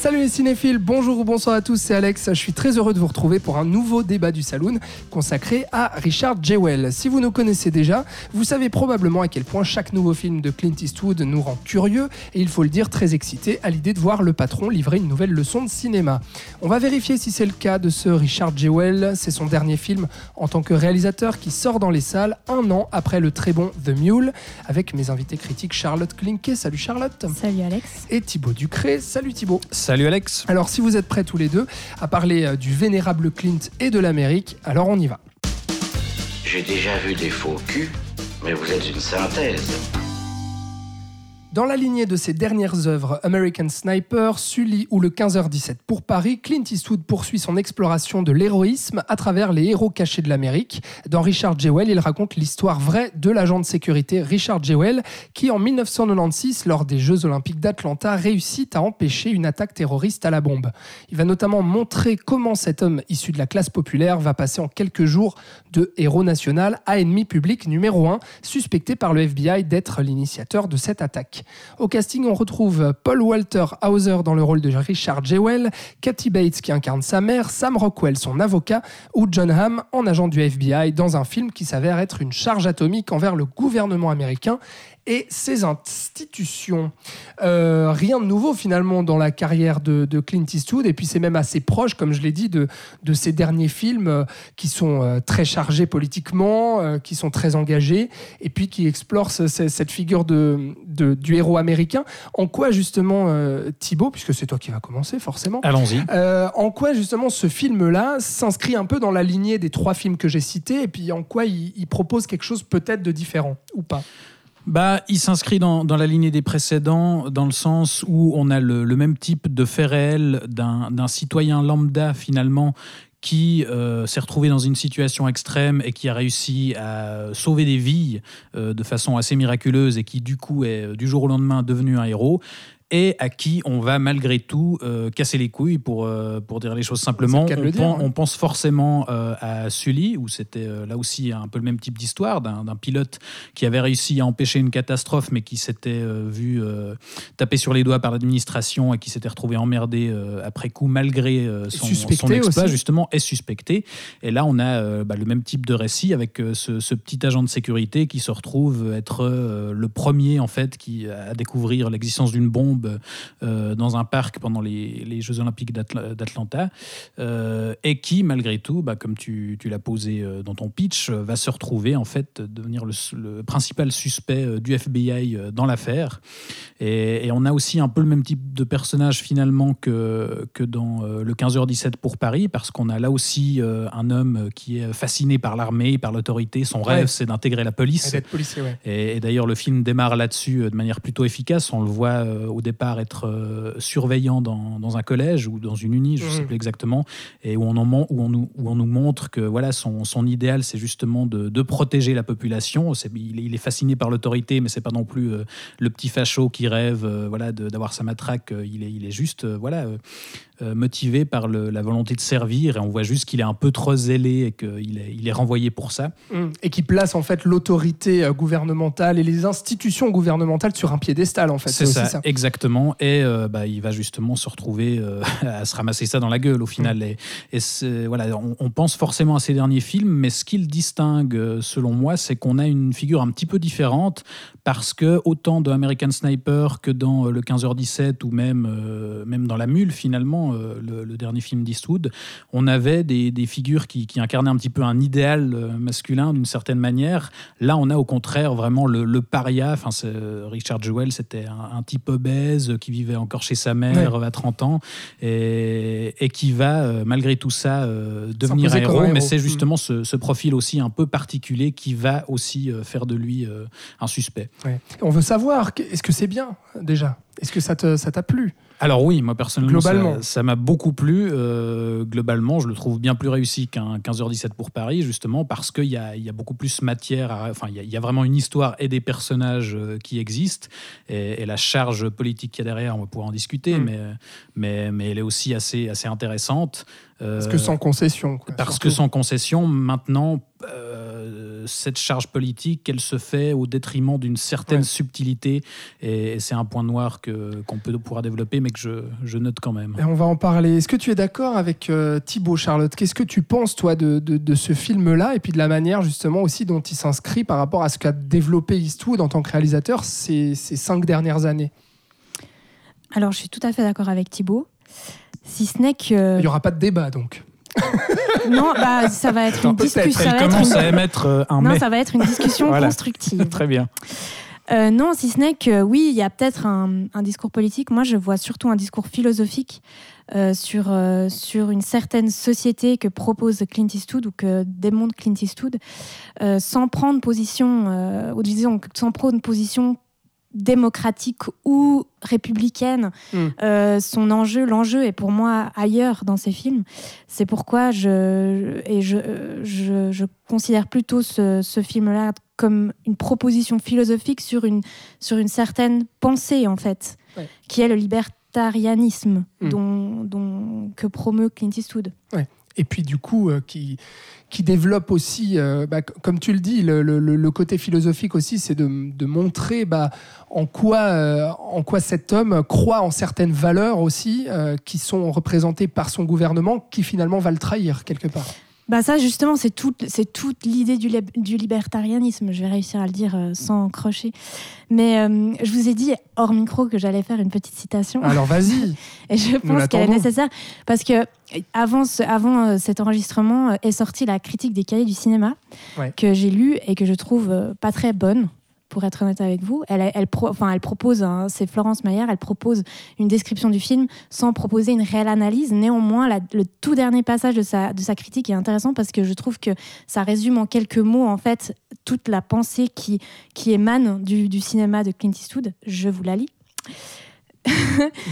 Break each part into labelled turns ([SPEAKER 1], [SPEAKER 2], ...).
[SPEAKER 1] Salut les cinéphiles, bonjour ou bonsoir à tous, c'est Alex. Je suis très heureux de vous retrouver pour un nouveau débat du Saloon consacré à Richard Jewell. Si vous nous connaissez déjà, vous savez probablement à quel point chaque nouveau film de Clint Eastwood nous rend curieux et il faut le dire très excité à l'idée de voir le patron livrer une nouvelle leçon de cinéma. On va vérifier si c'est le cas de ce Richard Jewell. C'est son dernier film en tant que réalisateur qui sort dans les salles un an après le très bon The Mule avec mes invités critiques Charlotte Klinke. Salut Charlotte.
[SPEAKER 2] Salut Alex.
[SPEAKER 1] Et Thibaut Ducré. Salut Thibaut.
[SPEAKER 3] Salut Alex.
[SPEAKER 1] Alors si vous êtes prêts tous les deux à parler euh, du vénérable Clint et de l'Amérique, alors on y va.
[SPEAKER 4] J'ai déjà vu des faux culs, mais vous êtes une synthèse.
[SPEAKER 1] Dans la lignée de ses dernières œuvres, American Sniper, Sully ou le 15h17 pour Paris, Clint Eastwood poursuit son exploration de l'héroïsme à travers les héros cachés de l'Amérique. Dans Richard Jewell, il raconte l'histoire vraie de l'agent de sécurité Richard Jewell, qui en 1996, lors des Jeux Olympiques d'Atlanta, réussit à empêcher une attaque terroriste à la bombe. Il va notamment montrer comment cet homme issu de la classe populaire va passer en quelques jours de héros national à ennemi public numéro 1, suspecté par le FBI d'être l'initiateur de cette attaque. Au casting, on retrouve Paul Walter Hauser dans le rôle de Richard Jewell, Kathy Bates qui incarne sa mère, Sam Rockwell son avocat, ou John Hamm en agent du FBI dans un film qui s'avère être une charge atomique envers le gouvernement américain et ses institutions. Euh, rien de nouveau finalement dans la carrière de, de Clint Eastwood, et puis c'est même assez proche, comme je l'ai dit, de, de ses derniers films euh, qui sont euh, très chargés politiquement, qui sont très engagés, et puis qui explorent ce- ce- cette figure de, de- du héros américain. En quoi justement, Thibaut, puisque c'est toi qui vas commencer forcément,
[SPEAKER 3] Allons-y.
[SPEAKER 1] euh, en quoi justement ce film-là s'inscrit un peu dans la lignée des trois films que j'ai cités, et puis en quoi il, il propose quelque chose peut-être de différent, ou pas?
[SPEAKER 3] Bah, il s'inscrit dans, dans la lignée des précédents, dans le sens où on a le, le même type de fait réel d'un citoyen lambda finalement qui euh, s'est retrouvé dans une situation extrême et qui a réussi à sauver des vies euh, de façon assez miraculeuse et qui du coup est du jour au lendemain devenu un héros et à qui on va malgré tout euh, casser les couilles pour, euh, pour dire les choses simplement.
[SPEAKER 1] Le de
[SPEAKER 3] On,
[SPEAKER 1] le dire,
[SPEAKER 3] pen-
[SPEAKER 1] ouais.
[SPEAKER 3] on pense forcément euh, à Sully, où c'était euh, là aussi un peu le même type d'histoire d'un pilote qui avait réussi à empêcher une catastrophe, mais qui s'était euh, vu euh, taper sur les doigts par l'administration et qui s'était retrouvé emmerdé euh, après coup, malgré euh, son, son exploit,
[SPEAKER 1] aussi.
[SPEAKER 3] justement, est suspecté. Et là, on a bah, le même type de récit avec ce, ce petit agent de sécurité qui se retrouve être euh, le premier, en fait, qui, à découvrir l'existence d'une bombe euh, dans un parc pendant les, les Jeux Olympiques d'Atla- d'Atlanta, euh, et qui, malgré tout, bah, comme tu, tu l'as posé euh, dans ton pitch, va se retrouver en fait devenir le, le principal suspect du FBI dans l'affaire. Et, et on a aussi un peu le même type de personnage finalement que, que dans le 15h17 pour Paris, parce qu'on a là aussi un homme qui est fasciné par l'armée, par l'autorité. Son rêve, c'est d'intégrer la police.
[SPEAKER 1] Policier, ouais.
[SPEAKER 3] Et, et d'ailleurs, le film démarre là-dessus de manière plutôt efficace. On le voit au départ être euh, surveillant dans, dans un collège ou dans une uni, je ne sais
[SPEAKER 1] Mhm.
[SPEAKER 3] plus exactement, et où on, en où on, nous, où on nous montre que voilà, son, son idéal, c'est justement de, de protéger la population. Il, est, il est fasciné par l'autorité, mais c'est pas non plus euh, le petit facho qui rêve euh, voilà, d'avoir sa matraque. Il est, il est juste voilà, euh, euh, motivé par le- la volonté de servir, et on voit juste qu'il est un peu trop zélé et qu'il est, il est renvoyé pour ça.
[SPEAKER 1] Mm. Et qui place en fait l'autorité euh, gouvernementale et les institutions gouvernementales sur un piédestal en fait.
[SPEAKER 3] C'est
[SPEAKER 1] aussi
[SPEAKER 3] ça, exactement. Et euh, bah, il va justement se retrouver euh, à se ramasser ça dans la gueule au final.
[SPEAKER 1] Mm.
[SPEAKER 3] Et, et voilà, on, on pense forcément à ces derniers films, mais ce qui le distingue, euh, selon moi, c'est qu'on a une figure un petit peu différente parce que autant dans American Sniper que dans euh, le 15h17 ou même, euh, même dans La Mule, finalement, euh, le, le dernier film d'Eastwood, on avait des, des figures qui, qui incarnaient un petit peu un idéal euh, masculin d'une certaine manière. Là, on a au contraire vraiment le, le paria. Enfin, c'est- Richard Jewell, c'était un, un type obèse qui vivait encore chez sa mère à 30 ans et, et qui va, euh, malgré tout ça, euh, devenir un héros. Mais c'est
[SPEAKER 1] Mm.
[SPEAKER 3] justement ce, ce profil aussi un peu particulier qui va aussi euh, faire de lui euh, un suspect.
[SPEAKER 1] Ouais. On veut savoir, est-ce que c'est bien déjà? Est-ce que ça t'a ça plu?
[SPEAKER 3] Alors oui, moi personnellement,
[SPEAKER 1] globalement.
[SPEAKER 3] ça m'a beaucoup plu. Euh, globalement, je le trouve bien plus réussi qu'un 15h17 pour Paris, justement, parce qu'il y a, y a, beaucoup plus matière, enfin, il y, a vraiment une histoire et des personnages euh, qui existent, et, la charge politique qu'il y a derrière, on va pouvoir en discuter, mm. mais, mais, mais elle est aussi assez, assez intéressante.
[SPEAKER 1] parce que sans concession.
[SPEAKER 3] parce que sans concession, maintenant, cette charge politique, elle se fait au détriment d'une certaine subtilité. Et, c'est un point noir que, qu'on peut, pourra développer, mais que je, je note quand même.
[SPEAKER 1] Et on va en parler. Est-ce que tu es d'accord avec euh, Thibaut, Charlotte? Qu'est-ce que tu penses, toi, de, de, ce film-là? Et puis de la manière, justement, aussi dont il s'inscrit par rapport à ce qu'a développé Eastwood en tant que réalisateur ces, ces cinq dernières années?
[SPEAKER 5] Alors, je suis tout à fait d'accord avec Thibaut. Si ce n'est que.
[SPEAKER 1] Il n'y aura pas de débat, donc.
[SPEAKER 5] non, bah, ça va être une discussion.
[SPEAKER 3] Elle commence à émettre euh, un
[SPEAKER 5] Non, ça va être une discussion constructive.
[SPEAKER 3] Très bien.
[SPEAKER 5] Euh, non, si ce n'est que oui, il y a peut-être un, discours politique. Moi, je vois surtout un discours philosophique euh, sur, sur une certaine société que propose Clint Eastwood ou que démontre Clint Eastwood, sans prendre position, ou disons, sans prendre position démocratique ou républicaine, hmm. euh, son enjeu, l'enjeu est pour moi ailleurs dans ces films. C'est pourquoi je, et je, je, je considère plutôt ce, ce film-là comme une proposition philosophique sur une, sur une certaine pensée, en fait, qui est le libertarianisme hmm. dont, dont, que promeut Clint Eastwood.
[SPEAKER 1] Ouais et puis du coup euh, qui, qui développe aussi, euh, bah, comme tu le dis, le, le, côté philosophique aussi, c'est de, de, montrer bah, en, quoi, euh, en quoi cet homme croit en certaines valeurs aussi qui sont représentées par son gouvernement, qui finalement va le trahir quelque part.
[SPEAKER 5] Bah ça justement c'est toute c'est toute l'idée du, du, libertarianisme. Je vais réussir à le dire sans crocher. Mais je vous ai dit hors micro que j'allais faire une petite citation.
[SPEAKER 1] Alors vas-y.
[SPEAKER 5] Et je pense qu'elle est nécessaire parce que avant, avant euh, cet enregistrement euh, est sortie la critique des cahiers du cinéma que j'ai lu et que je trouve euh, pas très bonne pour être honnête avec vous. Elle, elle, enfin, elle propose, hein, c'est Florence Maillard, elle propose une description du film sans proposer une réelle analyse. Néanmoins, le tout dernier passage de sa, critique est intéressant parce que je trouve que ça résume en quelques mots en fait toute la pensée qui, émane du cinéma de Clint Eastwood. Je vous la lis.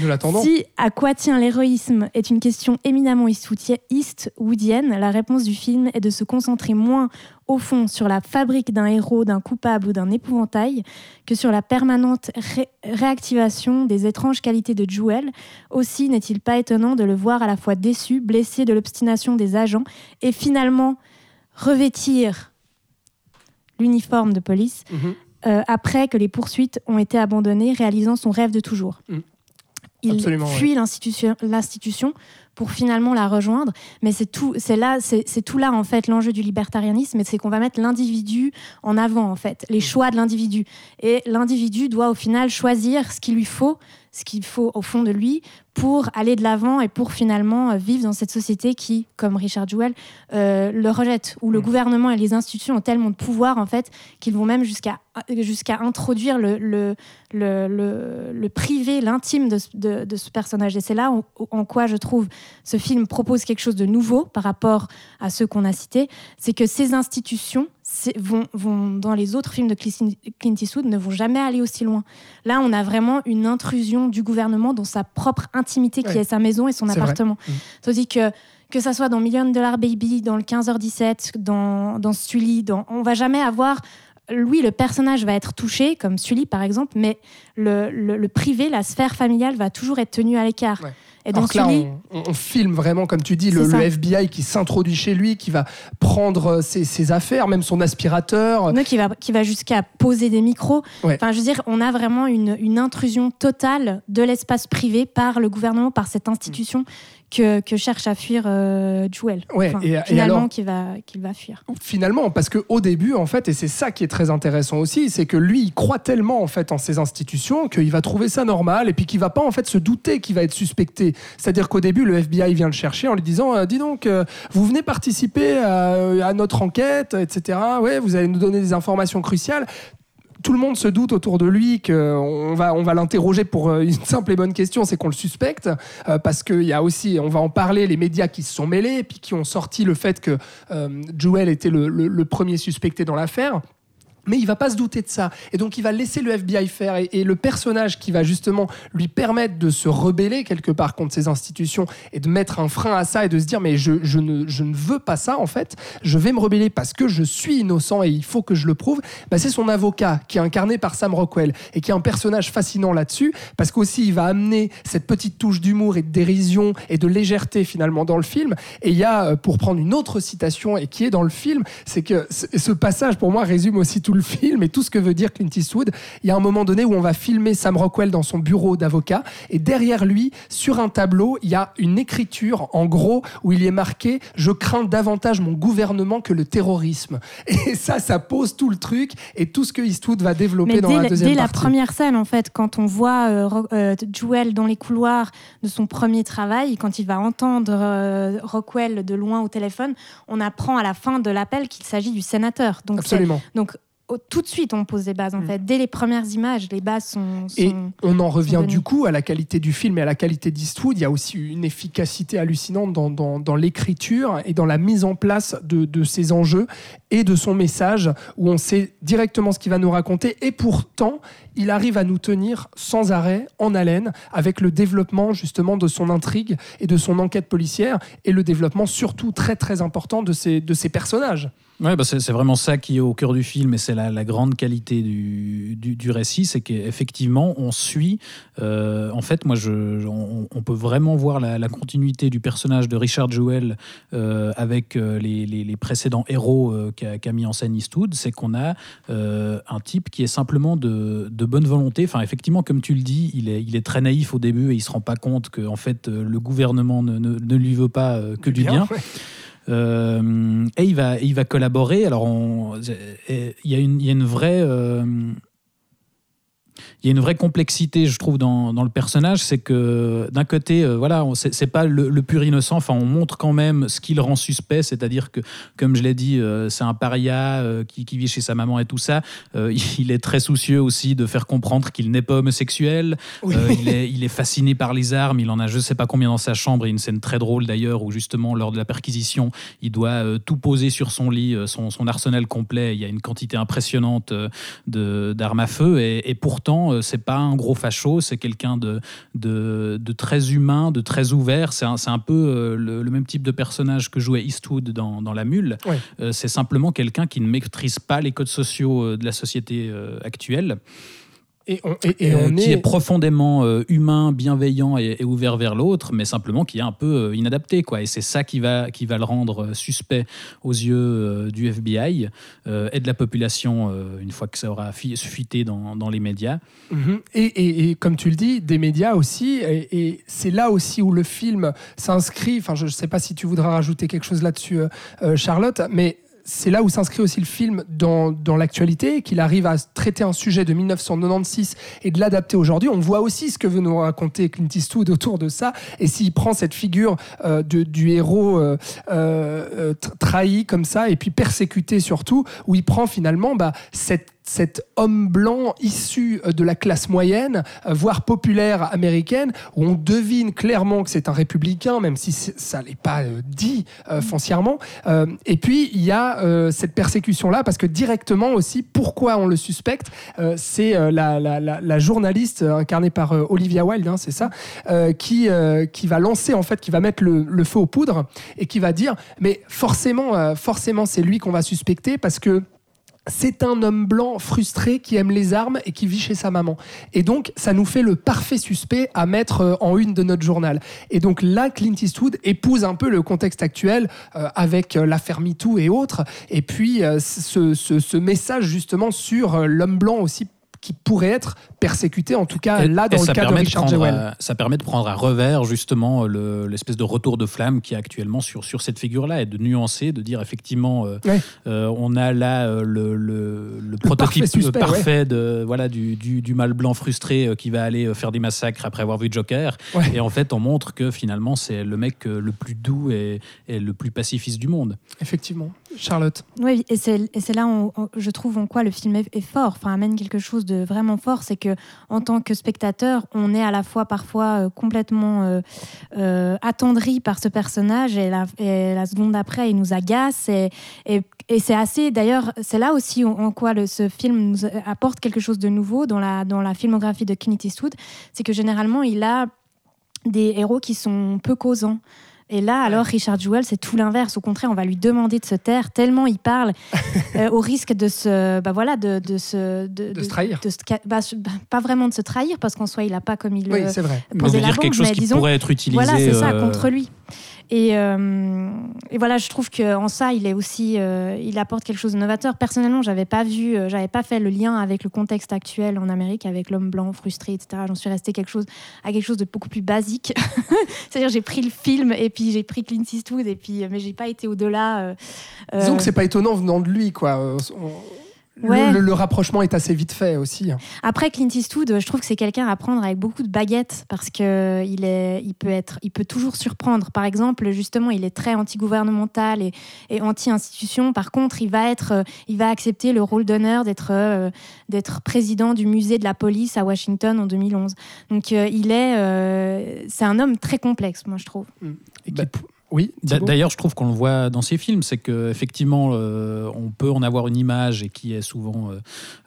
[SPEAKER 1] Nous l'attendons.
[SPEAKER 5] Si à quoi tient l'héroïsme est une question éminemment eastwoodienne, la réponse du film est de se concentrer moins au fond sur la fabrique d'un héros, d'un coupable ou d'un épouvantail que sur la permanente réactivation des étranges qualités de Jewel. Aussi n'est-il pas étonnant de le voir à la fois déçu, blessé de l'obstination des agents et finalement revêtir l'uniforme de police. Mhm. Euh, après que les poursuites ont été abandonnées, réalisant son rêve de toujours. Mm. Il fuit l'institution pour finalement la rejoindre. Mais c'est tout, c'est là, c'est tout là en fait l'enjeu du libertarianisme, c'est qu'on va mettre l'individu en avant en fait, les mm. choix de l'individu. Et l'individu doit au final choisir ce qu'il lui faut, ce qu'il faut au fond de lui pour aller de l'avant et pour finalement euh, vivre dans cette société qui, comme Richard Jewell, euh, le rejette, où le mm. gouvernement et les institutions ont tellement de pouvoir en fait qu'ils vont même jusqu'à jusqu'à introduire le, le, le, le, privé, l'intime de, de, de, ce personnage. Et c'est là en, quoi je trouve ce film propose quelque chose de nouveau par rapport à ceux qu'on a cités, c'est que ces institutions vont, vont, dans les autres films de Clint Eastwood, ne vont jamais aller aussi loin. Là, on a vraiment une intrusion du gouvernement dans sa propre intimité, qui est sa maison et son appartement. Mmh. Tandis que que ça soit dans Million Dollar Baby, dans le 15h17, dans, dans Sully, dans... on va jamais avoir oui, le personnage va être touché, comme Sully par exemple, mais le, le, privé, la sphère familiale va toujours être tenue à l'écart.
[SPEAKER 1] Et donc là, on, filme vraiment, comme tu dis, le, FBI qui s'introduit chez lui, qui va prendre euh, ses, affaires, même son aspirateur.
[SPEAKER 5] qui va, qui va jusqu'à poser des micros. Enfin, je veux dire, on a vraiment une, une intrusion totale de l'espace privé par le gouvernement, par cette institution que, cherche à fuir euh, Jewel.
[SPEAKER 1] Ouais,
[SPEAKER 5] et, finalement, qu'il va, va fuir.
[SPEAKER 1] Finalement, parce qu'au début, en fait, et c'est ça qui est très intéressant aussi, c'est que lui, il croit tellement en fait en ces institutions qu'il va trouver ça normal et puis qu'il va pas en fait se douter qu'il va être suspecté. C'est-à-dire qu'au début, le FBI vient le chercher en lui disant euh, Dis donc, euh, vous venez participer à, à, notre enquête, etc. Ouais, vous allez nous donner des informations cruciales tout le monde se doute autour de lui qu'on va, on va l'interroger pour euh, une simple et bonne question, c'est qu'on le suspecte, euh, parce qu'il y a aussi, on va en parler, les médias qui se sont mêlés, puis qui ont sorti le fait que euh, Joel était le, premier suspecté dans l'affaire. Mais il va pas se douter de ça. Et donc, il va laisser le FBI faire. Et, le personnage qui va justement lui permettre de se rebeller quelque part contre ces institutions et de mettre un frein à ça et de se dire, mais je, je, ne, je ne veux pas ça, en fait. Je vais me rebeller parce que je suis innocent et il faut que je le prouve. Bah, c'est son avocat qui est incarné par Sam Rockwell et qui est un personnage fascinant là-dessus parce qu'aussi, il va amener cette petite touche d'humour et de dérision et de légèreté finalement dans le film. Et il y a, euh, pour prendre une autre citation et qui est dans le film, c'est que ce passage, pour moi, résume aussi tout le film et tout ce que veut dire Clint Eastwood. Il y a un moment donné où on va filmer Sam Rockwell dans son bureau d'avocat et derrière lui, sur un tableau, il y a une écriture en gros où il y est marqué Je crains davantage mon gouvernement que le terrorisme. Et ça, ça pose tout le truc et tout ce que Eastwood va développer dans la deuxième
[SPEAKER 5] dès
[SPEAKER 1] partie.
[SPEAKER 5] la première scène, en fait, quand on voit euh, euh, Joel dans les couloirs de son premier travail, quand il va entendre euh, Rockwell de loin au téléphone, on apprend à la fin de l'appel qu'il s'agit du sénateur. Donc,
[SPEAKER 1] Absolument.
[SPEAKER 5] Donc tout de suite, on pose des bases, en mm. fait. Dès les premières images, les bases sont.
[SPEAKER 1] et on en revient du coup à la qualité du film et à la qualité d'Eastwood. Il y a aussi une efficacité hallucinante dans, dans, l'écriture et dans la mise en place de, de ces enjeux et de son message, où on sait directement ce qu'il va nous raconter. Et pourtant, il arrive à nous tenir sans arrêt, en haleine, avec le développement justement de son intrigue et de son enquête policière, et le développement surtout très très important de ses, de ses personnages.
[SPEAKER 3] Ouais, bah c'est vraiment ça qui est au cœur du film et c'est la, la, grande qualité du, du, récit, c'est qu'effectivement on suit. Euh, en fait, moi, je, on, peut vraiment voir la, continuité du personnage de Richard Jewell euh, avec euh, les, les, précédents héros qu'a mis en scène Eastwood. C'est qu'on a un type qui est simplement de, de, bonne volonté. Enfin, effectivement, comme tu le dis, il est, il est très naïf au début et il se rend pas compte que en fait le gouvernement ne, ne, lui veut pas que du bien. Euh, et il va, il va collaborer. Alors, il y, a une, y a une vraie euh, il y a une vraie complexité, je trouve, dans, dans le personnage. C'est que d'un côté, euh, voilà, c'est pas le, pur innocent. Enfin, on montre quand même ce qui le rend suspect, c'est-à-dire que, comme je l'ai dit, euh, c'est un paria euh, qui, qui, vit chez sa maman et tout ça. il est très soucieux aussi de faire comprendre qu'il n'est pas homosexuel. il, est, il est fasciné par les armes. Il en a je sais pas combien dans sa chambre. Il y a une scène très drôle d'ailleurs où justement lors de la perquisition, il doit tout poser sur son lit, son, son, arsenal complet. Il y a une quantité impressionnante d'armes à feu et, et pourtant euh, c'est pas un gros facho, c'est quelqu'un de, de, très humain, de très ouvert. C'est un, un, peu euh, le, même type de personnage que jouait Eastwood dans, dans La Mule. Euh, c'est simplement quelqu'un qui ne maîtrise pas les codes sociaux de la société actuelle. Et euh, qui est, profondément euh, humain, bienveillant et, ouvert vers l'autre, mais simplement qui est un peu euh, inadapté. Quoi. Et c'est ça qui va, qui va le rendre suspect aux yeux du FBI et de la population une fois que ça aura fuité dans, dans les médias.
[SPEAKER 1] Mhm. et, et, comme tu le dis, des médias aussi. Et, c'est là aussi où le film s'inscrit. Enfin, je ne sais pas si tu voudras rajouter quelque chose là-dessus, Charlotte, mais c'est là où s'inscrit aussi le film dans, l'actualité, qu'il arrive à traiter un sujet de 1996 et de l'adapter aujourd'hui. On voit aussi ce que veut nous raconter Clint Eastwood autour de ça. Et s'il prend cette figure euh, du héros euh, euh, trahi comme ça, et puis persécuté surtout, où il prend finalement bah, cette cet homme blanc issu euh, de la classe moyenne, euh, voire populaire américaine, où on devine clairement que c'est un républicain, même si ça n'est pas euh, dit foncièrement. et puis, il y a cette persécution-là, parce que directement aussi, pourquoi on le suspecte C'est la, journaliste incarnée par Olivia Wilde, hein, c'est ça, qui, qui va lancer, en fait, qui va mettre le, le, feu aux poudres et qui va dire, mais forcément, forcément c'est lui qu'on va suspecter, parce que c'est un homme blanc frustré qui aime les armes et qui vit chez sa maman. Et donc, ça nous fait le parfait suspect à mettre euh, en une de notre journal. Et donc là, Clint Eastwood épouse un peu le contexte actuel euh, avec euh, l'affaire MeToo et autres. Et puis, ce, ce, message justement sur l'homme blanc aussi qui pourrait être persécuté, en tout cas là dans le cas de Richard Jewell.
[SPEAKER 3] ça permet de prendre à revers justement l'espèce de retour de flamme qui est actuellement sur, sur cette figure-là et de nuancer, de dire effectivement euh, euh, on a là euh, le, le, prototype parfait, de, voilà, du, du, du, mâle blanc frustré qui va aller faire des massacres après avoir vu Joker. Et en fait on montre que finalement c'est le mec le plus doux et, et, le plus pacifiste du monde.
[SPEAKER 1] Effectivement. Charlotte.
[SPEAKER 5] Oui, et c'est là, où où je trouve, en quoi le film est, fort, enfin, amène quelque chose de vraiment fort. C'est que en tant que spectateur, on est à la fois parfois euh, complètement euh, euh, attendri par ce personnage, et la, seconde après, il nous agace. Et, c'est assez, d'ailleurs, c'est là aussi en, quoi ce film nous apporte quelque chose de nouveau dans la, dans la filmographie de Clint Eastwood. C'est que généralement, il a des héros qui sont peu causants. Et là, alors, Richard Jewell, c'est tout l'inverse. Au contraire, on va lui demander de se taire tellement il parle, euh, au risque de se, bah voilà, de, de se, de,
[SPEAKER 1] De se trahir.
[SPEAKER 5] de se bah, bah, pas vraiment de se trahir, parce qu'en soi, il n'a pas comme il
[SPEAKER 1] Oui,
[SPEAKER 5] le
[SPEAKER 1] c'est vrai.
[SPEAKER 5] Posé
[SPEAKER 3] veut
[SPEAKER 5] la
[SPEAKER 3] dire
[SPEAKER 5] bombe,
[SPEAKER 3] quelque chose
[SPEAKER 5] mais
[SPEAKER 3] qui
[SPEAKER 5] disons,
[SPEAKER 3] pourrait être utilisé.
[SPEAKER 5] voilà, c'est ça,
[SPEAKER 3] euh,
[SPEAKER 5] contre lui. Et, euh, et voilà, je trouve qu'en ça, il est aussi, euh, il apporte quelque chose de novateur. Personnellement, j'avais pas vu, euh, j'avais pas fait le lien avec le contexte actuel en Amérique, avec l'homme blanc frustré, etc. J'en suis restée quelque chose à quelque chose de beaucoup plus basique. C'est-à-dire, j'ai pris le film et puis j'ai pris Clint Eastwood et puis, mais j'ai pas été au-delà. euh,
[SPEAKER 1] Disons
[SPEAKER 5] euh,
[SPEAKER 1] que c'est pas étonnant venant de lui, quoi.
[SPEAKER 5] Ouais.
[SPEAKER 1] le, le rapprochement est assez vite fait aussi.
[SPEAKER 5] Après Clint Eastwood, je trouve que c'est quelqu'un à prendre avec beaucoup de baguettes parce que il est, il peut être, il peut toujours surprendre. Par exemple, justement, il est très anti-gouvernemental et, et anti-institution. Par contre, il va être, euh, il va accepter le rôle d'honneur d'être, euh, d'être président du musée de la police à Washington en 2011. Donc, euh, il est, euh, c'est un homme très complexe, moi je trouve.
[SPEAKER 1] Et qui-
[SPEAKER 3] Bah,
[SPEAKER 1] oui,
[SPEAKER 3] D'ailleurs, je trouve qu'on le voit dans ces films, c'est que effectivement, euh, on peut en avoir une image et qui est souvent euh,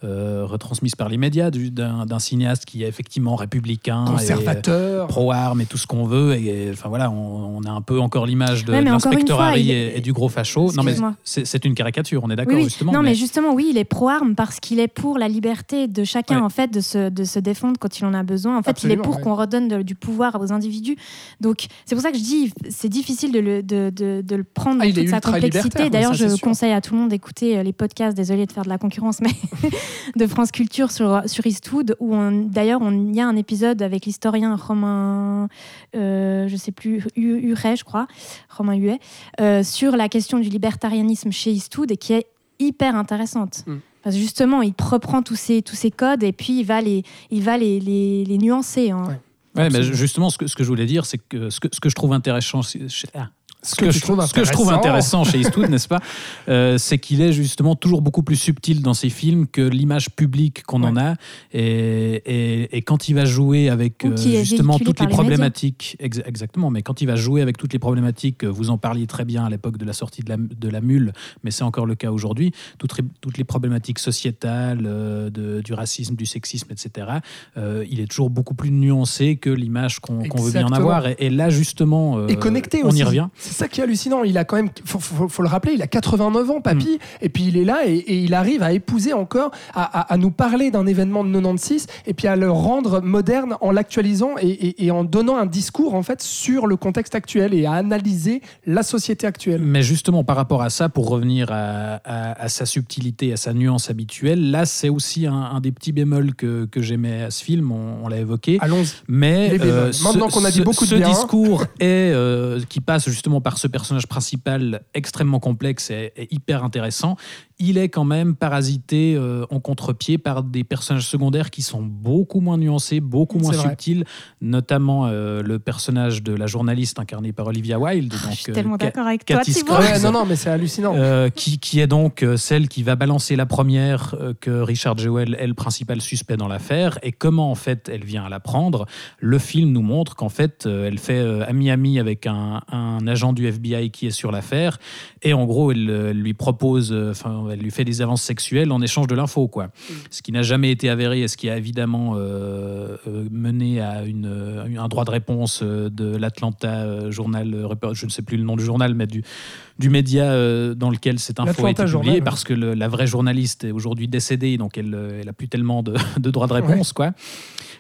[SPEAKER 3] euh, retransmise par les médias du- d'un cinéaste qui est effectivement républicain,
[SPEAKER 1] conservateur.
[SPEAKER 3] pro-armes et tout ce qu'on veut. Et enfin voilà, on, on a un peu encore l'image de,
[SPEAKER 5] Ouais,
[SPEAKER 3] de l'inspecteur Harry et, du gros facho. Non mais c'est une caricature, on est d'accord
[SPEAKER 5] Oui, oui.
[SPEAKER 3] justement.
[SPEAKER 5] non, mais...
[SPEAKER 3] mais-
[SPEAKER 5] justement, oui, il est pro-arme parce qu'il est pour la liberté de chacun,
[SPEAKER 3] Ouais.
[SPEAKER 5] en fait, de se, de se défendre quand il en a besoin. En fait, il est pour
[SPEAKER 1] ouais.
[SPEAKER 5] qu'on redonne de- du pouvoir aux individus. Donc, c'est pour ça que je dis, c'est difficile de le, de, de- de le prendre
[SPEAKER 1] Ah,
[SPEAKER 5] dans toute sa complexité. D'ailleurs, je conseille à tout le monde d'écouter euh, les podcasts, désolé de faire de la concurrence, mais de France Culture sur, sur Eastwood, où d'ailleurs, il y a un épisode avec l'historien Romain, euh, je sais plus, Hu- Huret, je crois, Romain Huet, euh, sur la question du libertarianisme chez Eastwood et qui est hyper intéressante.
[SPEAKER 1] Mm.
[SPEAKER 5] Parce que justement, il reprend tous ces, tous ces codes et puis il va les, il va les, les, les nuancer. hein.
[SPEAKER 1] Ouais.
[SPEAKER 3] Ouais, mais justement, ce que, ce que je voulais dire, c'est que ce que, ce que je trouve intéressant, chez- chez- ah,
[SPEAKER 1] Ce
[SPEAKER 3] que, je, ce que je trouve intéressant chez Eastwood, n'est-ce pas, euh, c'est qu'il est justement toujours beaucoup plus subtil dans ses films que l'image publique qu'on en a. Et, et- et quand il va jouer avec euh, justement toutes les problématiques, ex- exactement, mais quand il va jouer avec toutes les problématiques, euh, vous en parliez très bien à l'époque de la sortie de la, de la mule, mais c'est encore le cas aujourd'hui, toutes, les- toutes les problématiques sociétales, euh, de- du racisme, du sexisme, etc., euh, il est toujours beaucoup plus nuancé que l'image qu'on veut bien avoir. Et, et là, justement, euh,
[SPEAKER 1] et connecté
[SPEAKER 3] on
[SPEAKER 1] aussi.
[SPEAKER 3] y revient.
[SPEAKER 1] C'est ça qui est hallucinant. Il a quand même, faut, faut- faut le rappeler, il a 89 ans, papy,
[SPEAKER 3] Mm.
[SPEAKER 1] et puis il est là et, et il arrive à épouser encore, à, à- à nous parler d'un événement de 96 et puis à le rendre moderne en l'actualisant et, et- et en donnant un discours en fait sur le contexte actuel et à analyser la société actuelle.
[SPEAKER 3] Mais justement, par rapport à ça, pour revenir à, sa subtilité, à sa nuance habituelle, là, c'est aussi un, un des petits bémols que, que j'aimais à ce film, on, on l'a évoqué.
[SPEAKER 1] Allons-y.
[SPEAKER 3] Mais
[SPEAKER 1] Les bémols.
[SPEAKER 3] euh,
[SPEAKER 1] Maintenant qu'on a dit
[SPEAKER 3] ce-
[SPEAKER 1] beaucoup de bien.
[SPEAKER 3] discours est, euh, qui passe justement par ce personnage principal extrêmement complexe et, hyper intéressant, il est quand même parasité euh, en contre-pied par des personnages secondaires qui sont beaucoup moins nuancés, beaucoup moins
[SPEAKER 1] vrai.
[SPEAKER 3] subtils, notamment euh, le personnage de la journaliste incarnée par Olivia Wilde.
[SPEAKER 5] Je
[SPEAKER 3] donc,
[SPEAKER 5] suis
[SPEAKER 3] euh,
[SPEAKER 5] tellement
[SPEAKER 3] Ca-
[SPEAKER 5] d'accord avec toi.
[SPEAKER 3] Scruggs.
[SPEAKER 1] Ouais, non, non, mais c'est hallucinant.
[SPEAKER 3] euh, qui, qui est donc euh, celle qui va balancer la première euh, que Richard Jewell est le principal suspect dans l'affaire et comment en fait elle vient à l'apprendre. Le film nous montre qu'en fait euh, elle fait euh, ami-ami avec un, un agent du FBI qui est sur l'affaire et en gros elle, euh, lui propose, euh, enfin elle lui fait des avances sexuelles en échange de l'info quoi. Ce qui n'a jamais été avéré et ce qui a évidemment euh, euh, mené à une, euh, un droit de réponse de l'Atlanta Journal, je ne sais plus le nom du journal, mais du, du média dans lequel cette info a été publiée,
[SPEAKER 1] ouais.
[SPEAKER 3] parce que le- la vraie journaliste est aujourd'hui décédée, donc elle, euh, elle a plus tellement de, de droit de réponse, quoi.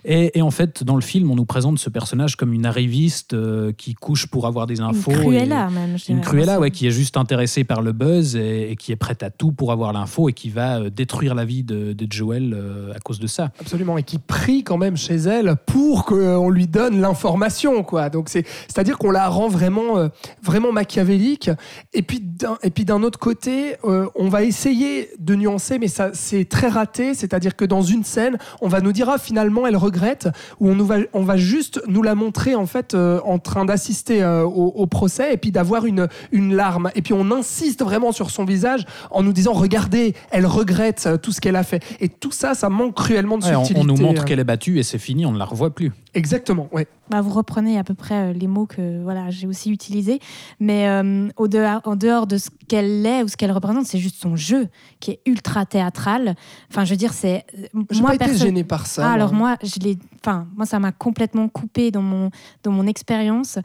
[SPEAKER 3] Et, et en fait, dans le film, on nous présente ce personnage comme une arriviste euh, qui couche pour avoir des
[SPEAKER 5] Une
[SPEAKER 3] infos.
[SPEAKER 5] Cruella,
[SPEAKER 3] et-
[SPEAKER 5] même. je
[SPEAKER 3] une. Cruella, ouais, qui est juste intéressée par le buzz et, et qui est prête à tout pour avoir l'info et qui va euh, détruire la vie de, de euh, à cause de ça.
[SPEAKER 1] Absolument, et qui prie quand même chez elle pour qu'on lui donne l'information, quoi. Donc c'est, c'est-à-dire qu'on la rend vraiment, euh, vraiment machiavélique. Et puis d'un, et puis d'un autre côté, euh, on va essayer de nuancer, mais ça c'est très raté. C'est-à-dire que dans une scène, on va nous dire ah finalement elle regrette, ou on nous va, on va juste nous la montrer en fait euh, en train d'assister euh, au, au procès et puis d'avoir une, une larme. Et puis on insiste vraiment sur son visage en nous disant regardez, elle regrette euh, tout ce qu'elle a fait. Et tout ça, ça manque cruellement de
[SPEAKER 3] Ouais, on,
[SPEAKER 1] subtilité.
[SPEAKER 3] on nous montre
[SPEAKER 1] euh.
[SPEAKER 3] qu'elle est battue et c'est fini, on ne la revoit plus.
[SPEAKER 1] Exactement, ouais.
[SPEAKER 5] Bah, vous reprenez à peu près euh, les mots que voilà, j'ai aussi utilisés. Mais euh, au dehors, en dehors de ce qu'elle est ou ce qu'elle représente, c'est juste son jeu qui est ultra théâtral. Enfin, je veux dire, c'est.
[SPEAKER 1] J'ai
[SPEAKER 5] moi,
[SPEAKER 1] pas été
[SPEAKER 5] perso-
[SPEAKER 1] gêné par ça.
[SPEAKER 5] Ah, alors
[SPEAKER 1] moi.
[SPEAKER 5] je l'ai. Enfin, moi, ça m'a complètement coupé dans mon dans mon expérience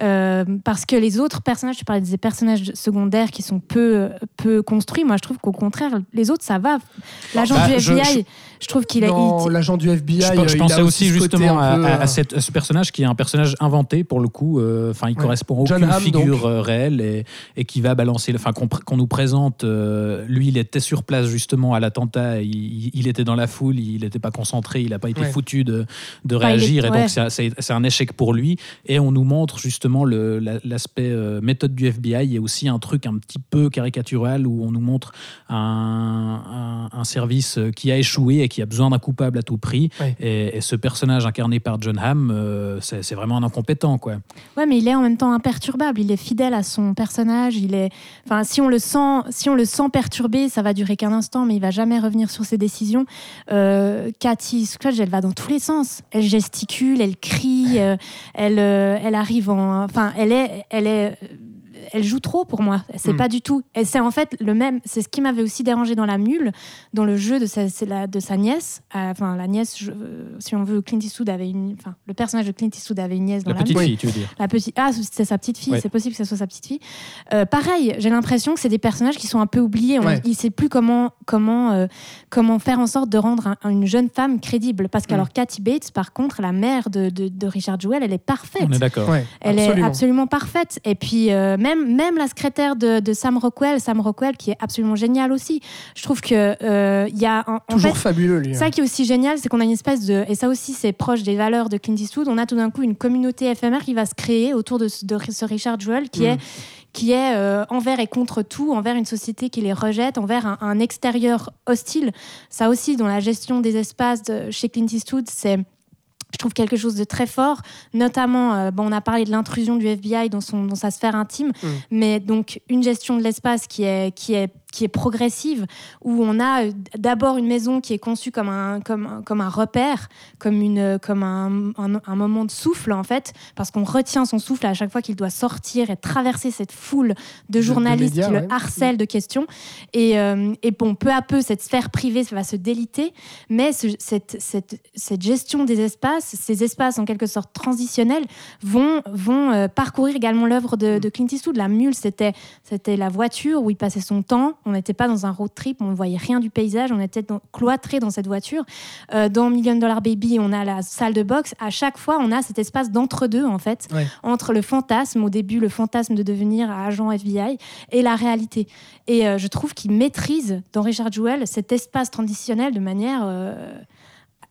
[SPEAKER 5] euh, parce que les autres personnages, tu parlais des personnages secondaires qui sont peu peu construits. Moi, je trouve qu'au contraire, les autres, ça va. L'agent
[SPEAKER 3] Bah,
[SPEAKER 5] du FBI,
[SPEAKER 3] je-
[SPEAKER 5] je, trouve qu'il est.
[SPEAKER 1] Non,
[SPEAKER 5] il-
[SPEAKER 1] l'agent du FBI.
[SPEAKER 3] Je,
[SPEAKER 1] euh,
[SPEAKER 3] pensais
[SPEAKER 1] a
[SPEAKER 3] aussi justement à, à- à cette- à ce personnage qui est un personnage inventé pour le coup. euh, Enfin, il
[SPEAKER 1] Ouais.
[SPEAKER 3] correspond à aucune
[SPEAKER 1] Hamm,
[SPEAKER 3] figure
[SPEAKER 1] donc.
[SPEAKER 3] euh, réelle et, et qui va balancer. Enfin, qu'on qu'on nous présente. euh, lui, il était sur place justement à l'attentat. Il, il- il était dans la foule. Il n'était pas concentré. Il n'a pas été
[SPEAKER 1] Ouais.
[SPEAKER 3] foutu de, de
[SPEAKER 5] Enfin, il est-
[SPEAKER 3] réagir. Et
[SPEAKER 5] ouais.
[SPEAKER 3] donc, c'est c'est- c'est un échec pour lui. Et on nous montre justement le- la- l'aspect euh, méthode du FBI et aussi un truc un petit peu caricatural où on nous montre un, un- un service qui a échoué et qui a besoin d'un coupable à tout prix.
[SPEAKER 1] Ouais.
[SPEAKER 3] Et, et ce personnage incarné par John Hamm, euh, c'est vraiment un incompétent, quoi.
[SPEAKER 5] Ouais, mais il est en même temps imperturbable. Il est fidèle à son personnage. Il est, enfin, si on le sent, si on le sent perturbé, ça va durer qu'un instant, mais il va jamais revenir sur ses décisions. Euh, Cathy Scratch, elle va dans tous les sens. Elle gesticule, elle crie, euh, elle, euh, elle arrive en, enfin, elle est, elle est. Elle joue trop pour moi. C'est
[SPEAKER 1] Mm.
[SPEAKER 5] pas du tout. Et c'est en fait le même. C'est ce qui m'avait aussi dérangé dans la mule, dans le jeu de sa, c'est la- de sa nièce. Euh, Enfin, la nièce, je- euh, si on veut, Clint Eastwood avait une. Enfin, le personnage de Clint Eastwood avait une nièce dans
[SPEAKER 3] La
[SPEAKER 5] la,
[SPEAKER 3] petite
[SPEAKER 5] mule.
[SPEAKER 3] fille, tu veux dire.
[SPEAKER 5] La petite. Ah, c'est sa petite fille.
[SPEAKER 3] Ouais.
[SPEAKER 5] C'est possible que ce soit sa petite fille. Euh, pareil, j'ai l'impression que c'est des personnages qui sont un peu oubliés. On,
[SPEAKER 1] Ouais.
[SPEAKER 5] Il ne sait plus comment, comment, euh, comment faire en sorte de rendre un- une jeune femme crédible. Parce qu'alors, Kathy Bates, par contre, la mère de, de- de Richard Jewell, elle est parfaite.
[SPEAKER 3] On est d'accord.
[SPEAKER 1] Ouais,
[SPEAKER 5] Elle
[SPEAKER 1] absolument.
[SPEAKER 5] est absolument parfaite. Et puis, euh, même, même la secrétaire de, de Sam Rockwell, Sam Rockwell, qui est absolument génial aussi. Je trouve que euh, il y a. en
[SPEAKER 1] Toujours
[SPEAKER 5] fait,
[SPEAKER 1] fabuleux, lui. hein.
[SPEAKER 5] ça qui est aussi génial, c'est qu'on a une espèce de, et ça aussi c'est proche des valeurs de Clint Eastwood, on a tout d'un coup une communauté éphémère qui va se créer autour de, ce- de ce Richard Jewell qui
[SPEAKER 1] Mm.
[SPEAKER 5] est qui est euh, envers et contre tout, envers une société qui les rejette, envers un, un extérieur hostile. Ça aussi, dans la gestion des espaces de- chez Clint Eastwood, c'est je trouve quelque chose de très fort, notamment, euh, bon, on a parlé de l'intrusion du FBI dans, son, dans sa sphère intime,
[SPEAKER 1] Mm.
[SPEAKER 5] mais donc une gestion de l'espace qui est, qui, est, qui est progressive, où on a euh, d'abord une maison qui est conçue comme un, comme, comme un repère, comme, une, comme un, un, un moment de souffle, en fait, parce qu'on retient son souffle à chaque fois qu'il doit sortir et traverser cette foule de
[SPEAKER 1] de
[SPEAKER 5] journalistes
[SPEAKER 1] médias,
[SPEAKER 5] qui
[SPEAKER 1] ouais.
[SPEAKER 5] le harcèlent de questions. Et, euh, et bon, peu à peu, cette sphère privée va se déliter, mais ce- cette, cette, cette gestion des espaces, ces espaces en quelque sorte transitionnels, vont, vont euh, parcourir également l'œuvre de, de Clint Eastwood. La mule, c'était la voiture où il passait son temps. On n'était pas dans un road trip, on ne voyait rien du paysage, on était cloîtré dans cette voiture. Euh, dans Million Dollar Baby, on a la salle de boxe. À chaque fois, on a cet espace d'entre-deux, en fait,
[SPEAKER 1] Ouais.
[SPEAKER 5] entre le fantasme, au début, le fantasme de devenir agent FBI, et la réalité. Et euh, je trouve qu'il maîtrise dans Richard Jewell cet espace transitionnel de manière euh,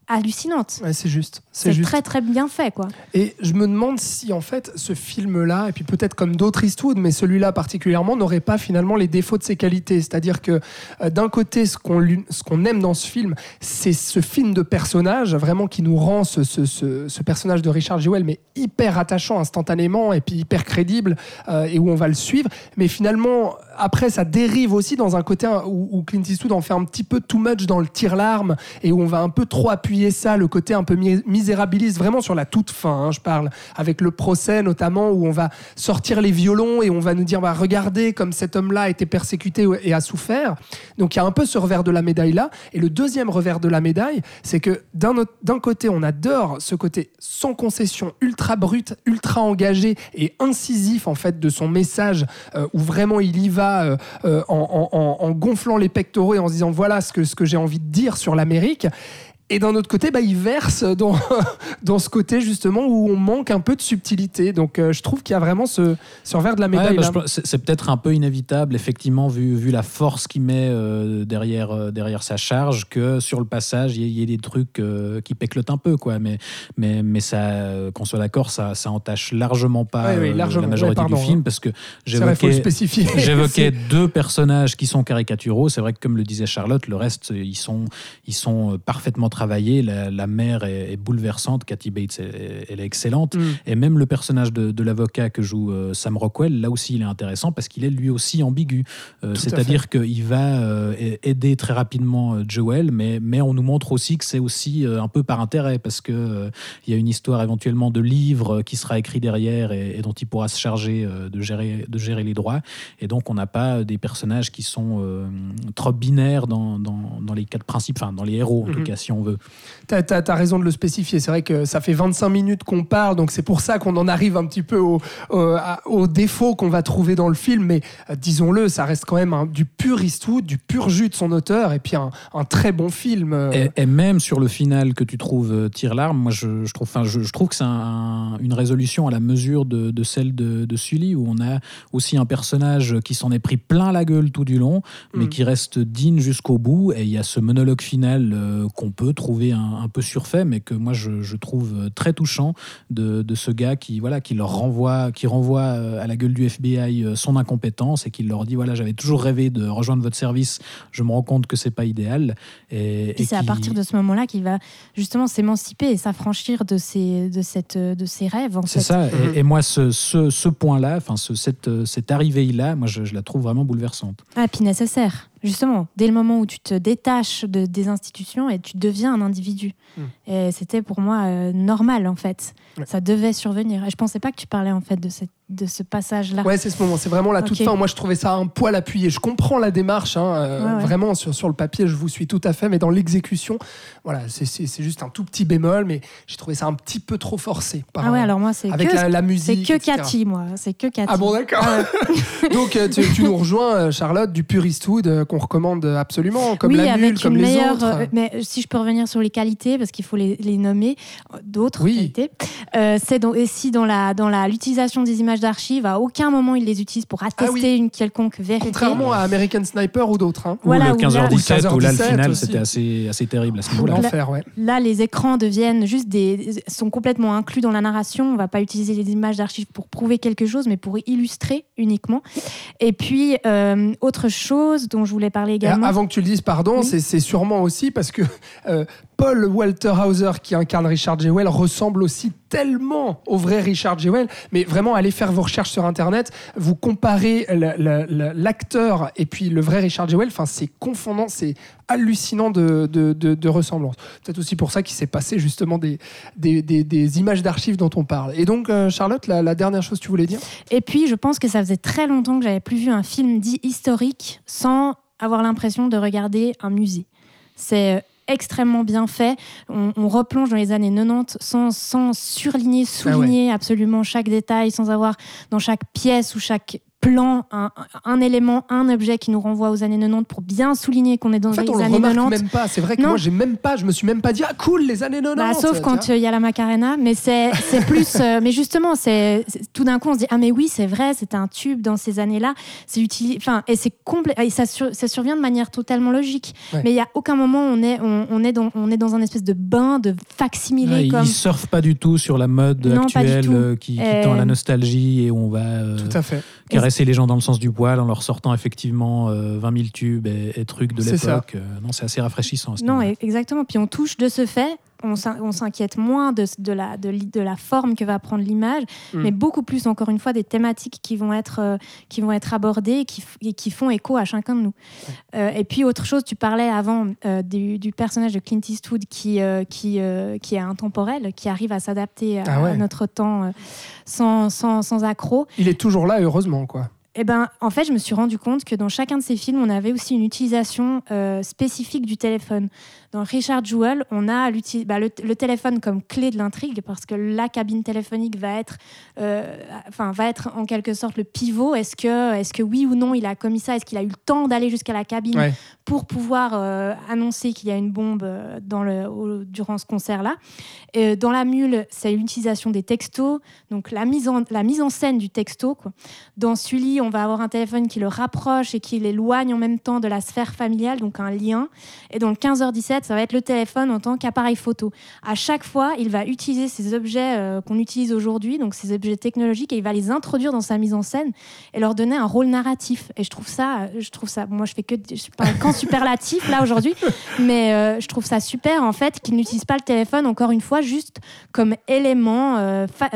[SPEAKER 5] hallucinante.
[SPEAKER 1] Ouais, c'est juste. C'est
[SPEAKER 5] très très bien fait, quoi.
[SPEAKER 1] Et je me demande si en fait ce film-là, et puis peut-être comme d'autres Eastwood, mais celui-là particulièrement, n'aurait pas finalement les défauts de ses qualités. C'est-à-dire que euh, d'un côté, ce qu'on ce qu'on aime dans ce film, c'est ce film de personnage, vraiment qui nous rend ce, ce- ce- ce personnage de Richard Jewell, mais hyper attachant instantanément, et puis hyper crédible, euh, et où on va le suivre. Mais finalement, après, ça dérive aussi dans un côté où, Clint Eastwood en fait un petit peu too much dans le tir-larme, et où on va un peu trop appuyer ça, le côté un peu mi- misérabiliste, vraiment sur la toute fin, hein, je parle, avec le procès notamment, où on va sortir les violons et on va nous dire, bah, regardez comme cet homme-là a été persécuté et a souffert. Donc il y a un peu ce revers de la médaille là. Et le deuxième revers de la médaille, c'est que d'un côté, on adore ce côté sans concession, ultra brut, ultra engagé et incisif en fait de son message, euh, où vraiment il y va euh, euh, en, gonflant les pectoraux et en se disant voilà ce que j'ai envie de dire sur l'Amérique. Et d'un autre côté, bah, il verse dans, dans ce côté justement où on manque un peu de subtilité. Donc euh, je trouve qu'il y a vraiment ce, ce revers de la médaille.
[SPEAKER 3] Ouais, bah, c'est peut-être un peu inévitable, effectivement, vu, vu la force qu'il met euh, derrière, euh, derrière sa charge, que sur le passage, il y, y ait des trucs qui péclotent un peu. Quoi. Mais, mais, mais ça, qu'on soit d'accord, ça, ça entache largement pas
[SPEAKER 1] Ouais, oui, largement.
[SPEAKER 3] la majorité
[SPEAKER 1] Ouais, pardon,
[SPEAKER 3] du film,
[SPEAKER 1] hein.
[SPEAKER 3] parce que j'évoquais deux personnages qui sont caricaturaux. C'est vrai que, comme le disait Charlotte, le reste, ils sont, ils sont parfaitement travaillés. La, la mère est, est bouleversante. Cathy Bates, elle, elle est excellente.
[SPEAKER 1] Mm.
[SPEAKER 3] Et même le personnage de, de l'avocat que joue euh, Sam Rockwell, là aussi, il est intéressant parce qu'il est lui aussi ambigu. Euh, C'est-à-dire qu'il va euh, aider très rapidement Joel, mais, mais on nous montre aussi que c'est aussi un peu par intérêt parce que il y a une histoire éventuellement de livre qui sera écrit derrière et, et dont il pourra se charger de gérer, de gérer les droits. Et donc, on n'a pas des personnages qui sont trop binaires dans, dans, dans les quatre principes, enfin, dans les héros, en
[SPEAKER 1] Mhm.
[SPEAKER 3] tout cas, si on veut.
[SPEAKER 1] T'as as, raison de le spécifier. C'est vrai que ça fait 25 minutes qu'on parle, donc c'est pour ça qu'on en arrive un petit peu au, au, défauts qu'on va trouver dans le film. Mais euh, disons-le, ça reste quand même un- du pur Eastwood, du pur jus de son auteur, et puis un, un très bon film. euh.
[SPEAKER 3] Et, et même sur le final que tu trouves euh, tire l'arme, moi je, je trouve, enfin, je, je trouve que c'est un- une résolution à la mesure de, de celle de, de Sully, où on a aussi un personnage qui s'en est pris plein la gueule tout du long, mais
[SPEAKER 1] Mm.
[SPEAKER 3] qui reste digne jusqu'au bout. Et il y a ce monologue final euh, qu'on peut trouver un, un peu surfait, mais que moi je, je trouve euh, très touchant de, de ce gars qui, voilà, qui leur renvoie, qui renvoie euh, à la gueule du FBI euh, son incompétence et qui leur dit voilà, j'avais toujours rêvé de rejoindre votre service, je me rends compte que c'est pas idéal. Et,
[SPEAKER 5] c'est à partir de ce moment-là qu'il va justement s'émanciper et s'affranchir de ses, de, cette, de ses rêves.
[SPEAKER 3] C'est ça.
[SPEAKER 1] Mhm.
[SPEAKER 3] Et, et moi, ce, ce, ce point-là, enfin, ce, cette, cette arrivée-là, moi, je, je la trouve vraiment bouleversante.
[SPEAKER 5] Ah, puis nécessaire. Justement, dès le moment où tu te détaches de, des institutions et tu deviens un individu.
[SPEAKER 1] Mm.
[SPEAKER 5] Et c'était pour moi euh, normal, en fait.
[SPEAKER 1] Ouais.
[SPEAKER 5] Ça devait survenir. Et je pensais pas que tu parlais, en fait, de, cette, de ce passage-là.
[SPEAKER 1] Ouais, c'est ce moment. C'est vraiment la toute
[SPEAKER 5] Ok.
[SPEAKER 1] fin. Moi, je trouvais ça un poil appuyé. Je comprends la démarche. hein, euh,
[SPEAKER 5] Ouais.
[SPEAKER 1] Vraiment, sur, sur le papier, je vous suis tout à fait. Mais dans l'exécution, voilà, c'est- juste un tout petit bémol. Mais j'ai trouvé ça un petit peu trop forcé. par-
[SPEAKER 5] Ah ouais, alors moi, c'est
[SPEAKER 1] avec
[SPEAKER 5] que,
[SPEAKER 1] la, la
[SPEAKER 5] c'est
[SPEAKER 1] musique.
[SPEAKER 5] que
[SPEAKER 1] etc.
[SPEAKER 5] Cathy, moi. C'est que Cathy.
[SPEAKER 1] Ah bon, d'accord. Donc, euh, tu, tu nous rejoins, euh, Charlotte, du pur Eastwood, euh, qu'on recommande absolument, comme
[SPEAKER 5] oui,
[SPEAKER 1] la Mule, comme les
[SPEAKER 5] meilleure.
[SPEAKER 1] autres.
[SPEAKER 5] euh, mais si je peux revenir sur les qualités, parce qu'il faut les, les nommer, d'autres
[SPEAKER 1] Oui.
[SPEAKER 5] qualités. Euh, c'est dans, et si dans la dans la l'utilisation des images d'archives, à aucun moment ils les utilisent pour attester
[SPEAKER 1] Ah oui.
[SPEAKER 5] une quelconque vérité.
[SPEAKER 1] Contrairement à American Sniper ou d'autres. Hein.
[SPEAKER 5] Voilà,
[SPEAKER 3] ou le
[SPEAKER 5] là-
[SPEAKER 3] 15h17, où là, le
[SPEAKER 1] 15h17
[SPEAKER 3] final, c'était assez, assez terrible à ce niveau-là.
[SPEAKER 1] L'enfer, ouais.
[SPEAKER 5] Là, les écrans deviennent juste des sont complètement inclus dans la narration. On va pas utiliser les images d'archives pour prouver quelque chose, mais pour illustrer uniquement. Et puis euh, autre chose dont je voulais parler
[SPEAKER 1] Et
[SPEAKER 5] également.
[SPEAKER 1] avant que tu le dises, pardon,
[SPEAKER 5] Oui.
[SPEAKER 1] c'est- c'est sûrement aussi parce que euh, Paul Walter Hauser, qui incarne Richard Jewell, ressemble aussi tellement au vrai Richard Jewell. Mais vraiment, allez faire vos recherches sur Internet, vous comparez la- la- la- l'acteur et puis le vrai Richard Jewell. Enfin, c'est confondant, c'est hallucinant de, de, de- ressemblance. Peut-être aussi pour ça qu'il s'est passé justement des, des, des- images d'archives dont on parle. Et donc, euh, Charlotte, la, la dernière chose que tu voulais dire?
[SPEAKER 5] Et puis, je pense que ça faisait très longtemps que j'avais plus vu un film dit historique sans avoir l'impression de regarder un musée. C'est euh, extrêmement bien fait. On, on replonge dans les années 90 sans, sans surligner, souligner absolument chaque détail, sans avoir dans chaque pièce ou chaque plan un, un élément, un objet qui nous renvoie aux années 90 pour bien souligner qu'on est dans
[SPEAKER 1] En fait, on
[SPEAKER 5] les
[SPEAKER 1] le
[SPEAKER 5] années
[SPEAKER 1] remarque
[SPEAKER 5] 90.
[SPEAKER 1] même pas. C'est vrai que
[SPEAKER 5] Non.
[SPEAKER 1] moi, j'ai même pas, je me suis même pas dit ah cool les années 90.
[SPEAKER 5] Bah, sauf quand
[SPEAKER 1] vois.
[SPEAKER 5] il y a la Macarena, mais c'est c'est plus. euh, mais justement, c'est tout d'un coup on se dit ah mais oui c'est vrai, c'était un tube dans ces années-là. C'est utile. Enfin et c'est complet. Et ça, sur- ça survient de manière totalement logique.
[SPEAKER 1] Ouais.
[SPEAKER 5] Mais il y a aucun moment où on est on, on est dans on est dans un espèce de bain de facsimilé
[SPEAKER 3] Ouais,
[SPEAKER 5] comme.
[SPEAKER 3] Ils surfent pas du tout sur la mode
[SPEAKER 5] Non,
[SPEAKER 3] actuelle euh, qui, qui
[SPEAKER 5] Euh,
[SPEAKER 3] tend à la nostalgie et où on va euh,
[SPEAKER 1] Tout à fait.
[SPEAKER 3] Caresser les gens dans le sens du poil en leur sortant effectivement euh, 20 000 tubes et, et trucs de l'époque. Euh, non, c'est assez rafraîchissant. à ce
[SPEAKER 5] Non, exactement. Puis on touche de ce fait, on s'in- on s'inquiète moins de, de la, de, l'i- de la forme que va prendre l'image,
[SPEAKER 1] Mm.
[SPEAKER 5] mais beaucoup plus, encore une fois, des thématiques qui vont être, euh, qui vont être abordées et qui, f- et qui font écho à chacun de nous. Euh, et puis, autre chose, tu parlais avant euh, du, du personnage de Clint Eastwood qui, qui, qui est intemporel, qui arrive à s'adapter à,
[SPEAKER 1] Ah ouais.
[SPEAKER 5] à notre temps sans, sans, sans accroc.
[SPEAKER 1] Il est toujours là, heureusement quoi.
[SPEAKER 5] Eh ben, en fait, je me suis rendu compte que dans chacun de ces films, on avait aussi une utilisation euh, spécifique du téléphone. Dans Richard Jewell, on a bah, le, le téléphone comme clé de l'intrigue parce que la cabine téléphonique va être, euh, enfin, va être en quelque sorte le pivot. Est-ce que, est-ce que oui ou non il a commis ça? Est-ce qu'il a eu le temps d'aller jusqu'à la cabine
[SPEAKER 1] Ouais.
[SPEAKER 5] pour pouvoir euh, annoncer qu'il y a une bombe euh, dans le, au- durant ce concert-là? Euh, Dans la mule, c'est l'utilisation des textos, donc la mise en, la mise en scène du texto. Quoi. Dans Sully, on va avoir un téléphone qui le rapproche et qui l'éloigne en même temps de la sphère familiale, donc un lien. Et dans le 15h17, ça va être le téléphone en tant qu'appareil photo. À chaque fois, il va utiliser ces objets euh, qu'on utilise aujourd'hui, donc ces objets technologiques, et il va les introduire dans sa mise en scène et leur donner un rôle narratif. Et je trouve ça, je trouve ça, moi je fais que, je parle qu'en superlatif là aujourd'hui, mais euh, je trouve ça super en fait qu'il n'utilise pas le téléphone encore une fois juste comme élément euh, fa-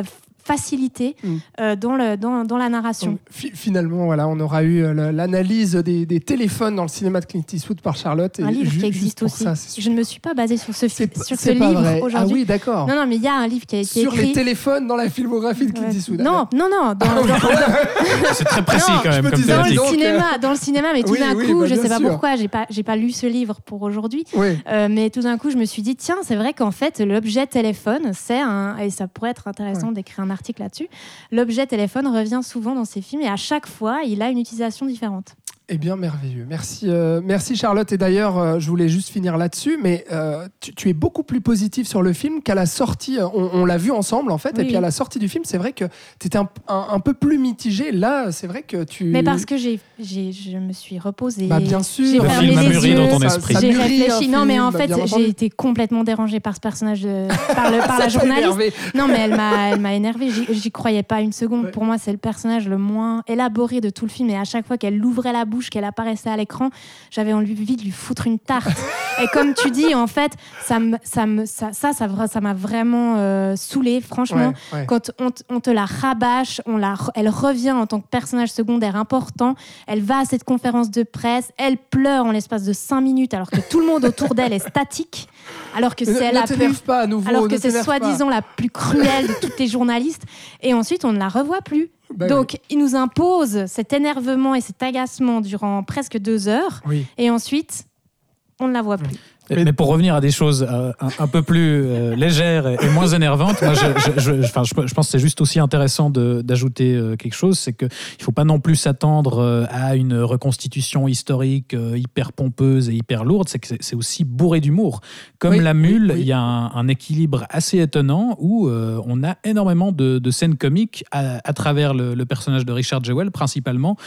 [SPEAKER 5] facilité
[SPEAKER 1] Mm.
[SPEAKER 5] euh, dans, le, dans, dans la narration.
[SPEAKER 1] Donc, finalement, voilà, on aura eu euh, l'analyse des, des téléphones dans le cinéma de Clint Eastwood par Charlotte. et
[SPEAKER 5] un livre qui existe aussi.
[SPEAKER 1] ça,
[SPEAKER 5] je ne me suis pas basée sur ce, fi-
[SPEAKER 1] C'est pas-
[SPEAKER 5] sur ce livre
[SPEAKER 1] vrai. Ah
[SPEAKER 5] aujourd'hui.
[SPEAKER 1] oui, d'accord.
[SPEAKER 5] Non, non, mais il y a un livre qui a été
[SPEAKER 1] Sur les
[SPEAKER 5] écrit.
[SPEAKER 1] téléphones dans la filmographie de Clint
[SPEAKER 5] Ouais.
[SPEAKER 1] Eastwood.
[SPEAKER 5] Non, non, non, dans,
[SPEAKER 1] Ah
[SPEAKER 5] dans-
[SPEAKER 3] C'est très précis
[SPEAKER 5] Non,
[SPEAKER 3] quand même
[SPEAKER 1] me
[SPEAKER 3] comme
[SPEAKER 5] dans le
[SPEAKER 1] donc,
[SPEAKER 5] cinéma, dans le cinéma, mais tout
[SPEAKER 1] oui,
[SPEAKER 5] d'un
[SPEAKER 1] oui,
[SPEAKER 5] coup,
[SPEAKER 1] bah,
[SPEAKER 5] je
[SPEAKER 1] bien
[SPEAKER 5] sais pas
[SPEAKER 1] sûr.
[SPEAKER 5] pourquoi, j'ai pas, j'ai pas lu ce livre pour aujourd'hui,
[SPEAKER 1] Oui.
[SPEAKER 5] euh, mais tout d'un coup, je me suis dit, tiens, c'est vrai qu'en fait, l'objet téléphone, c'est un, et ça pourrait être intéressant d'écrire un L'objet téléphone revient souvent dans ces films et à chaque fois, il a une utilisation différente.
[SPEAKER 1] Eh bien, merveilleux. Merci, euh, merci Charlotte. Et d'ailleurs, euh, je voulais juste finir là-dessus, mais euh, tu, tu es beaucoup plus positif sur le film qu'à la sortie. On, on l'a vu ensemble, en fait.
[SPEAKER 5] Oui,
[SPEAKER 1] et puis à la sortie du film, c'est vrai que tu étais un, un- un peu plus mitigé. Là, c'est vrai que tu.
[SPEAKER 5] Mais parce que j'ai, j'ai, je me suis reposée.
[SPEAKER 1] Bah, bien sûr.
[SPEAKER 5] J'ai
[SPEAKER 3] Le
[SPEAKER 5] fermé
[SPEAKER 3] film a
[SPEAKER 5] les
[SPEAKER 3] mûri
[SPEAKER 5] yeux,
[SPEAKER 3] dans ton
[SPEAKER 1] Ça-
[SPEAKER 3] esprit.
[SPEAKER 1] ça
[SPEAKER 5] j'ai réfléchi. Non, mais en
[SPEAKER 1] film,
[SPEAKER 5] fait, j'ai été complètement dérangée par ce personnage, de, par, le, par la journaliste.
[SPEAKER 1] énervé.
[SPEAKER 5] Non, mais elle m'a, elle m'a énervée. J'y, j'y croyais pas une seconde.
[SPEAKER 1] Ouais.
[SPEAKER 5] Pour moi, c'est le personnage le moins élaboré de tout le film. Et à chaque fois qu'elle ouvrait la bouche, qu'elle apparaissait à l'écran, j'avais envie de lui foutre une tarte. et comme tu dis, en fait, ça, me, ça, me, ça, ça, m'a vraiment euh, saoulée, franchement.
[SPEAKER 1] Ouais, ouais.
[SPEAKER 5] Quand on, te la rabâche, on la, elle revient en tant que personnage secondaire important. Elle va à cette conférence de presse, elle pleure en l'espace de cinq minutes alors que tout le monde autour d'elle est statique, alors que c'est la plus
[SPEAKER 1] pas à nouveau.
[SPEAKER 5] alors que c'est soi-disant la plus cruelle de toutes les journalistes. Et ensuite, on ne la revoit plus.
[SPEAKER 1] Bah
[SPEAKER 5] Donc, il nous impose cet énervement et cet agacement durant presque deux heures.
[SPEAKER 1] oui.
[SPEAKER 5] Et ensuite, on ne la voit plus.
[SPEAKER 3] Mais, mais pour revenir à des choses euh, un, un peu plus euh, légères et, et moins énervantes, moi, je, je, pense que c'est juste aussi intéressant d'ajouter euh, quelque chose, c'est qu'il ne faut pas non plus s'attendre à une reconstitution historique hyper pompeuse et hyper lourde, c'est que c'est- aussi bourré d'humour. Comme
[SPEAKER 1] Oui,
[SPEAKER 3] La Mule,
[SPEAKER 1] oui.
[SPEAKER 3] il y a un, un équilibre assez étonnant où on a énormément de, de scènes comiques à, à travers le, le personnage de Richard Jewell, principalement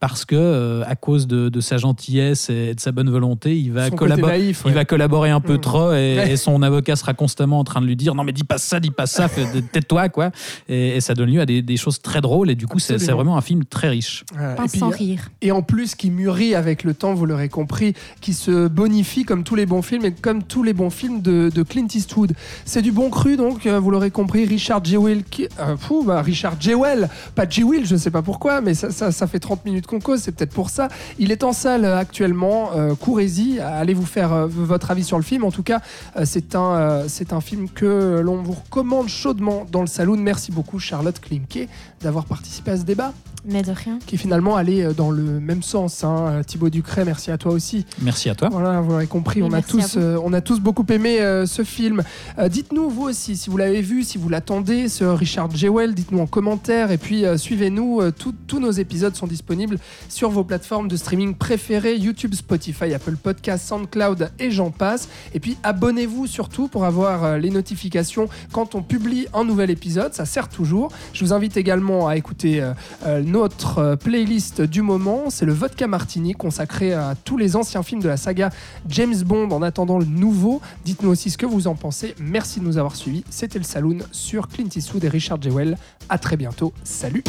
[SPEAKER 3] parce que, à cause de, de sa gentillesse et de sa bonne volonté, il va collaborer il
[SPEAKER 1] ouais.
[SPEAKER 3] va collaborer un peu
[SPEAKER 1] Mm.
[SPEAKER 3] trop et,
[SPEAKER 1] Ouais.
[SPEAKER 3] et son avocat sera constamment en train de lui dire non mais dis pas ça, dis pas ça, tais-toi quoi. Et, et ça donne lieu à des, des choses très drôles et du coup c'est vraiment un film très riche.
[SPEAKER 1] Voilà.
[SPEAKER 5] Pas
[SPEAKER 1] Et puis,
[SPEAKER 5] sans rire.
[SPEAKER 1] Et en plus, qui mûrit avec le temps, vous l'aurez compris, qui se bonifie comme tous les bons films et comme tous les bons films de, de Clint Eastwood. C'est du bon cru, donc, euh, vous l'aurez compris, Richard Jewell, qui, euh, fou, bah, Richard Jewell, pas Jewell, je sais pas pourquoi, mais ça, ça, ça fait 30 minutes qu'on cause, c'est peut-être pour ça. Il est en salle euh, actuellement, euh, courez-y, allez vous faire euh, votre avis sur le film. En tout cas, euh, c'est un, euh, c'est un film que l'on vous recommande chaudement dans le saloon. Merci beaucoup, Charlotte Klimke, d'avoir participé à ce débat
[SPEAKER 5] Mais de rien.
[SPEAKER 1] qui est finalement allé euh, dans le même sens. Hein. Euh, Thibaut Ducret, merci à toi aussi.
[SPEAKER 3] Merci à toi.
[SPEAKER 1] Voilà, vous l'avez compris,
[SPEAKER 5] Oui,
[SPEAKER 1] on, a tous, euh, on a tous beaucoup aimé euh, ce film. Euh, dites-nous, vous aussi, si vous l'avez vu, si vous l'attendez, ce Richard Jewell, dites-nous en commentaire. Et puis, euh, suivez-nous, euh, tout- tous nos épisodes sont disponibles sur vos plateformes de streaming préférées, YouTube, Spotify, Apple Podcasts, SoundCloud et j'en passe. Et puis, abonnez-vous surtout pour avoir euh, les notifications quand on publie un nouvel épisode, ça sert toujours. Je vous invite également à écouter euh, euh, notre euh, playlist du moment, c'est le Vodka Martini consacré à tous les anciens films de la saga James Bond en attendant le nouveau. Dites-nous aussi ce que vous en pensez. Merci de nous avoir suivis. C'était le Saloon sur Clint Eastwood et Richard Jewell. À très bientôt. Salut.